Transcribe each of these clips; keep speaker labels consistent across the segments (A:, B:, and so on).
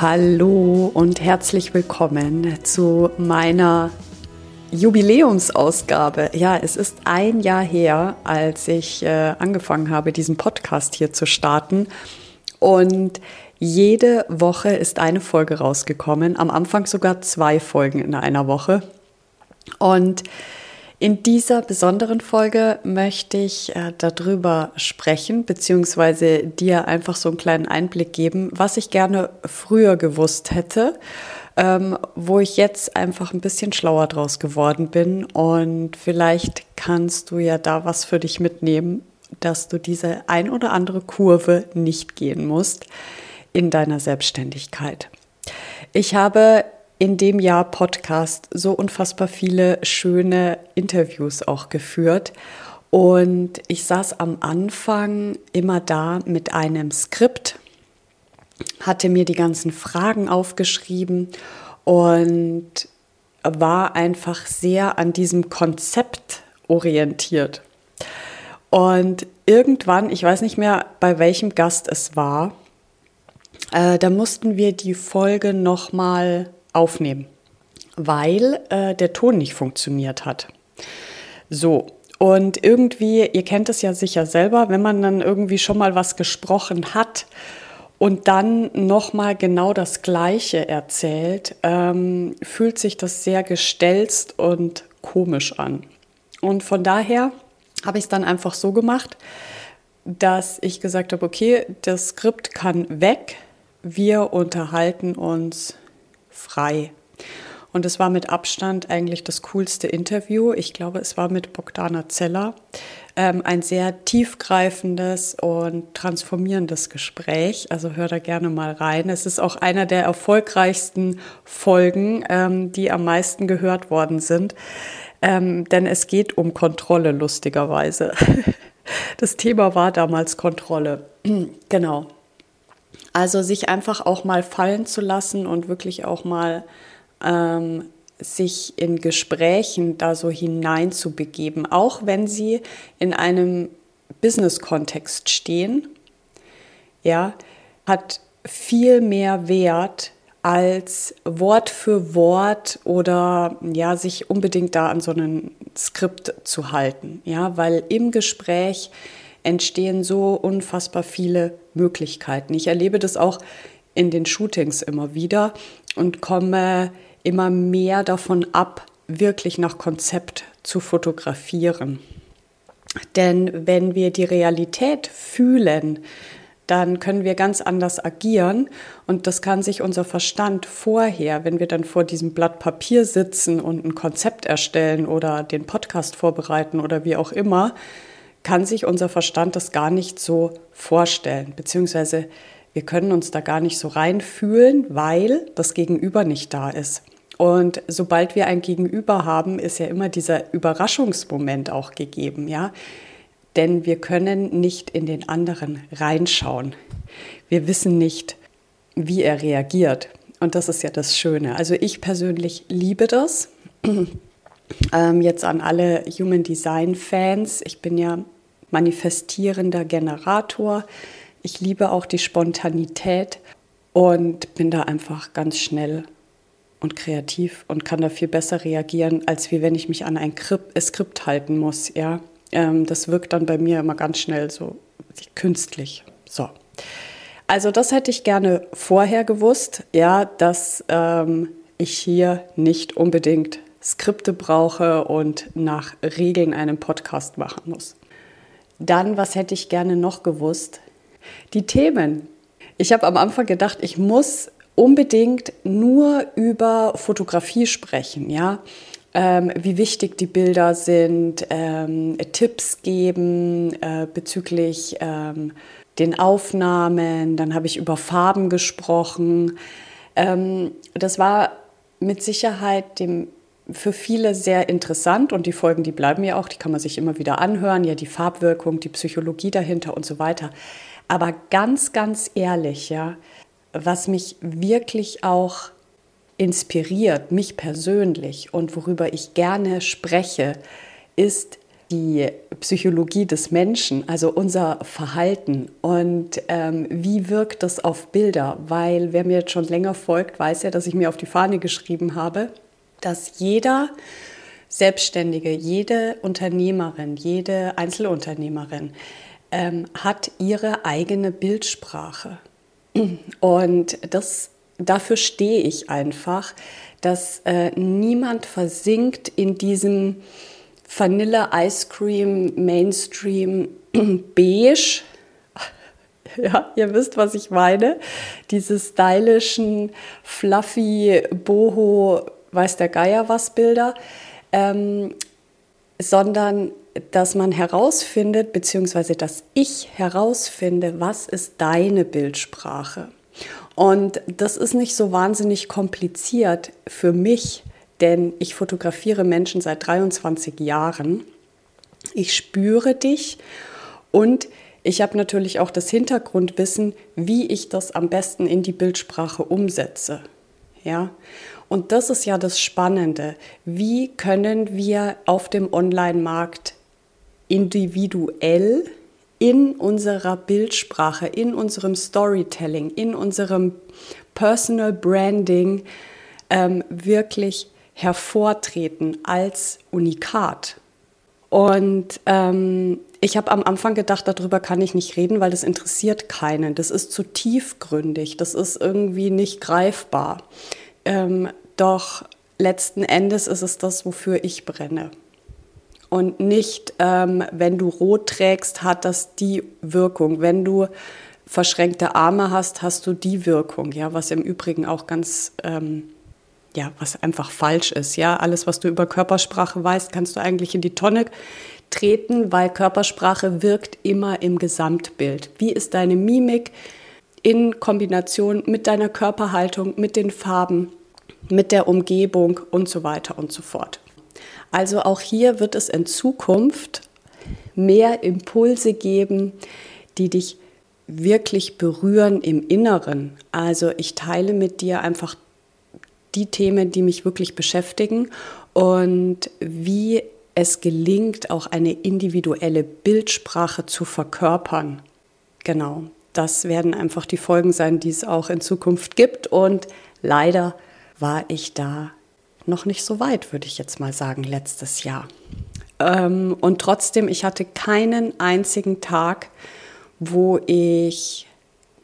A: Hallo und herzlich willkommen zu meiner Jubiläumsausgabe. Ja, es ist ein Jahr her, als ich äh, angefangen habe, diesen Podcast hier zu starten. Und jede Woche ist eine Folge rausgekommen. Am Anfang sogar zwei Folgen in einer Woche. Und in dieser besonderen Folge möchte ich äh, darüber sprechen, beziehungsweise dir einfach so einen kleinen Einblick geben, was ich gerne früher gewusst hätte, ähm, wo ich jetzt einfach ein bisschen schlauer draus geworden bin. Und vielleicht kannst du ja da was für dich mitnehmen, dass du diese ein oder andere Kurve nicht gehen musst in deiner Selbstständigkeit. Ich habe in dem Jahr Podcast so unfassbar viele schöne Interviews auch geführt. Und ich saß am Anfang immer da mit einem Skript, hatte mir die ganzen Fragen aufgeschrieben und war einfach sehr an diesem Konzept orientiert. Und irgendwann, ich weiß nicht mehr, bei welchem Gast es war, äh, da mussten wir die Folge nochmal aufnehmen, weil äh, der Ton nicht funktioniert hat. So, und irgendwie, ihr kennt es ja sicher selber, wenn man dann irgendwie schon mal was gesprochen hat und dann nochmal genau das Gleiche erzählt, ähm, fühlt sich das sehr gestelzt und komisch an. Und von daher habe ich es dann einfach so gemacht, dass ich gesagt habe, okay, das Skript kann weg, wir unterhalten uns frei. Und es war mit Abstand eigentlich das coolste Interview. Ich glaube, es war mit Bogdana Zeller. Ähm, ein sehr tiefgreifendes und transformierendes Gespräch. Also hör da gerne mal rein. Es ist auch einer der erfolgreichsten Folgen, ähm, die am meisten gehört worden sind. Ähm, denn es geht um Kontrolle, lustigerweise. Das Thema war damals Kontrolle. genau. Also sich einfach auch mal fallen zu lassen und wirklich auch mal ähm, sich in Gesprächen da so hineinzubegeben, auch wenn sie in einem Business-Kontext stehen, ja, hat viel mehr Wert als Wort für Wort oder ja, sich unbedingt da an so einem Skript zu halten, ja, weil im Gespräch entstehen so unfassbar viele Möglichkeiten. Ich erlebe das auch in den Shootings immer wieder und komme immer mehr davon ab, wirklich nach Konzept zu fotografieren. Denn wenn wir die Realität fühlen, dann können wir ganz anders agieren und das kann sich unser Verstand vorher, wenn wir dann vor diesem Blatt Papier sitzen und ein Konzept erstellen oder den Podcast vorbereiten oder wie auch immer, kann sich unser Verstand das gar nicht so vorstellen, beziehungsweise wir können uns da gar nicht so reinfühlen, weil das Gegenüber nicht da ist. Und sobald wir ein Gegenüber haben, ist ja immer dieser Überraschungsmoment auch gegeben, ja. Denn wir können nicht in den anderen reinschauen. Wir wissen nicht, wie er reagiert. Und das ist ja das Schöne. Also ich persönlich liebe das. Ähm, jetzt an alle Human Design Fans. Ich bin ja manifestierender Generator. Ich liebe auch die Spontanität und bin da einfach ganz schnell und kreativ und kann da viel besser reagieren, als wie wenn ich mich an ein Skript halten muss. Ja, ähm, das wirkt dann bei mir immer ganz schnell so künstlich. So. Also das hätte ich gerne vorher gewusst, ja, dass ähm, ich hier nicht unbedingt Skripte brauche und nach Regeln einen Podcast machen muss. Dann, was hätte ich gerne noch gewusst? Die Themen. Ich habe am Anfang gedacht, ich muss unbedingt nur über Fotografie sprechen, ja. Ähm, wie wichtig die Bilder sind, ähm, Tipps geben äh, bezüglich ähm, den Aufnahmen. Dann habe ich über Farben gesprochen. Ähm, das war mit Sicherheit dem für viele sehr interessant und die Folgen, die bleiben ja auch, die kann man sich immer wieder anhören, ja, die Farbwirkung, die Psychologie dahinter und so weiter. Aber ganz, ganz ehrlich, ja, was mich wirklich auch inspiriert, mich persönlich und worüber ich gerne spreche, ist die Psychologie des Menschen, also unser Verhalten und ähm, wie wirkt das auf Bilder. Weil wer mir jetzt schon länger folgt, weiß ja, dass ich mir auf die Fahne geschrieben habe, dass jeder Selbstständige, jede Unternehmerin, jede Einzelunternehmerin ähm, hat ihre eigene Bildsprache. Und das, dafür stehe ich einfach, dass äh, niemand versinkt in diesem Vanille Ice Cream Mainstream Beige. Ja, ihr wisst, was ich meine. Diese stylischen, fluffy, boho, weiß der Geier was Bilder, ähm, sondern dass man herausfindet, beziehungsweise dass ich herausfinde, was ist deine Bildsprache. Und das ist nicht so wahnsinnig kompliziert für mich, denn ich fotografiere Menschen seit 23 Jahren. Ich spüre dich und ich habe natürlich auch das Hintergrundwissen, wie ich das am besten in die Bildsprache umsetze. Ja? Und das ist ja das Spannende. Wie können wir auf dem Online-Markt individuell in unserer Bildsprache, in unserem Storytelling, in unserem Personal Branding ähm, wirklich hervortreten als Unikat. Und ähm, ich habe am Anfang gedacht, darüber kann ich nicht reden, weil das interessiert keinen. Das ist zu tiefgründig, das ist irgendwie nicht greifbar. Ähm, doch letzten Endes ist es das, wofür ich brenne. Und nicht, ähm, wenn du rot trägst, hat das die Wirkung. Wenn du verschränkte Arme hast, hast du die Wirkung, ja, was im Übrigen auch ganz ähm, ja, was einfach falsch ist. Ja, alles, was du über Körpersprache weißt, kannst du eigentlich in die Tonne treten, weil Körpersprache wirkt immer im Gesamtbild. Wie ist deine Mimik in Kombination mit deiner Körperhaltung, mit den Farben, mit der Umgebung und so weiter und so fort. Also auch hier wird es in Zukunft mehr Impulse geben, die dich wirklich berühren im Inneren. Also ich teile mit dir einfach die Themen, die mich wirklich beschäftigen und wie es gelingt, auch eine individuelle Bildsprache zu verkörpern. Genau, das werden einfach die Folgen sein, die es auch in Zukunft gibt. Und leider war ich da noch nicht so weit, würde ich jetzt mal sagen, letztes Jahr. Ähm, und trotzdem, ich hatte keinen einzigen Tag, wo ich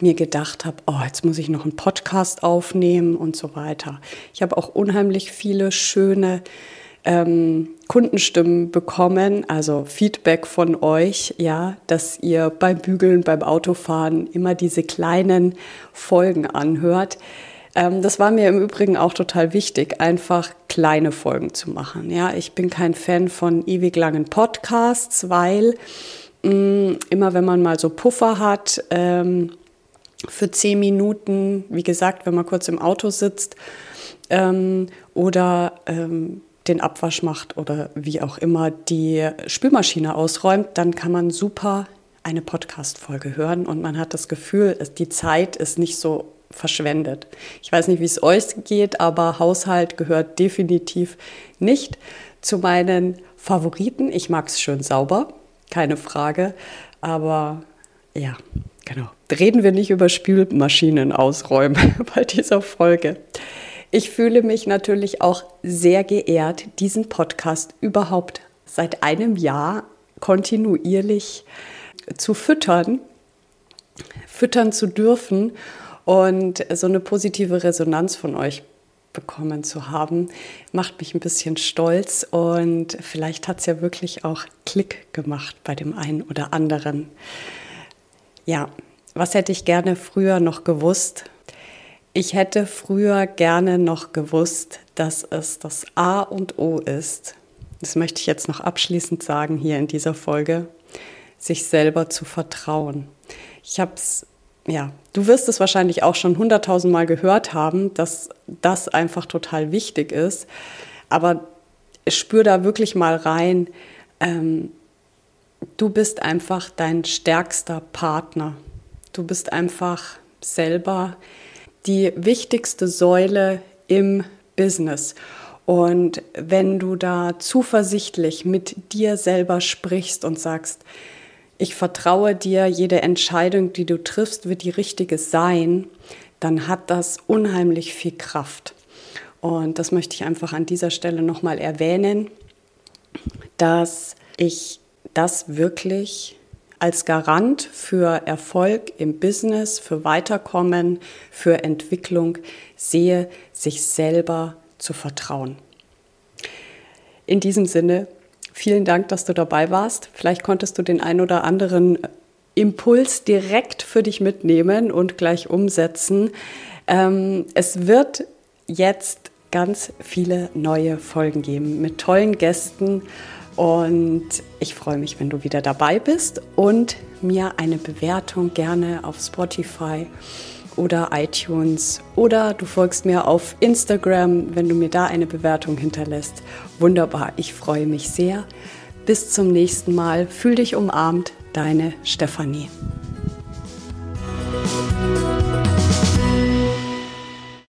A: mir gedacht habe, oh, jetzt muss ich noch einen Podcast aufnehmen und so weiter. Ich habe auch unheimlich viele schöne ähm, Kundenstimmen bekommen, also Feedback von euch, ja, dass ihr beim Bügeln, beim Autofahren immer diese kleinen Folgen anhört. Ähm, das war mir im Übrigen auch total wichtig, einfach kleine Folgen zu machen. Ja, ich bin kein Fan von ewig langen Podcasts, weil mh, mm, immer wenn man mal so Puffer hat, ähm, für zehn Minuten, wie gesagt, wenn man kurz im Auto sitzt ähm, oder ähm, den Abwasch macht oder wie auch immer die Spülmaschine ausräumt, dann kann man super eine Podcast-Folge hören und man hat das Gefühl, die Zeit ist nicht so verschwendet. Ich weiß nicht, wie es euch geht, aber Haushalt gehört definitiv nicht zu meinen Favoriten. Ich mag es schön sauber, keine Frage, aber ja, Genau. Reden wir nicht über Spülmaschinen ausräumen bei dieser Folge. Ich fühle mich natürlich auch sehr geehrt, diesen Podcast überhaupt seit einem Jahr kontinuierlich zu füttern, füttern zu dürfen und so eine positive Resonanz von euch bekommen zu haben, macht mich ein bisschen stolz und vielleicht hat es ja wirklich auch Klick gemacht bei dem einen oder anderen. Ja, was hätte ich gerne früher noch gewusst? Ich hätte früher gerne noch gewusst, dass es das A und O ist. Das möchte ich jetzt noch abschließend sagen hier in dieser Folge, sich selber zu vertrauen. Ich habe es ja, du wirst es wahrscheinlich auch schon hunderttausend Mal gehört haben, dass das einfach total wichtig ist. Aber spür da wirklich mal rein. Ähm, du bist einfach dein stärkster Partner. Du bist einfach selber die wichtigste Säule im Business. Und wenn du da zuversichtlich mit dir selber sprichst und sagst, ich vertraue dir, jede Entscheidung, die du triffst, wird die richtige sein, dann hat das unheimlich viel Kraft. Und das möchte ich einfach an dieser Stelle nochmal erwähnen, dass ich das wirklich als Garant für Erfolg im Business, für Weiterkommen, für Entwicklung sehe, sich selber zu vertrauen. In diesem Sinne Vielen Dank, dass du dabei warst. Vielleicht konntest du den ein oder anderen Impuls direkt für dich mitnehmen und gleich umsetzen. Ähm, es wird jetzt ganz viele neue Folgen geben mit tollen Gästen und ich freue mich, wenn du wieder dabei bist und mir eine Bewertung gerne auf Spotify oder iTunes oder du folgst mir auf Instagram, wenn du mir da eine Bewertung hinterlässt. Wunderbar, ich freue mich sehr. Bis zum nächsten Mal. Fühl dich umarmt, deine Stefanie.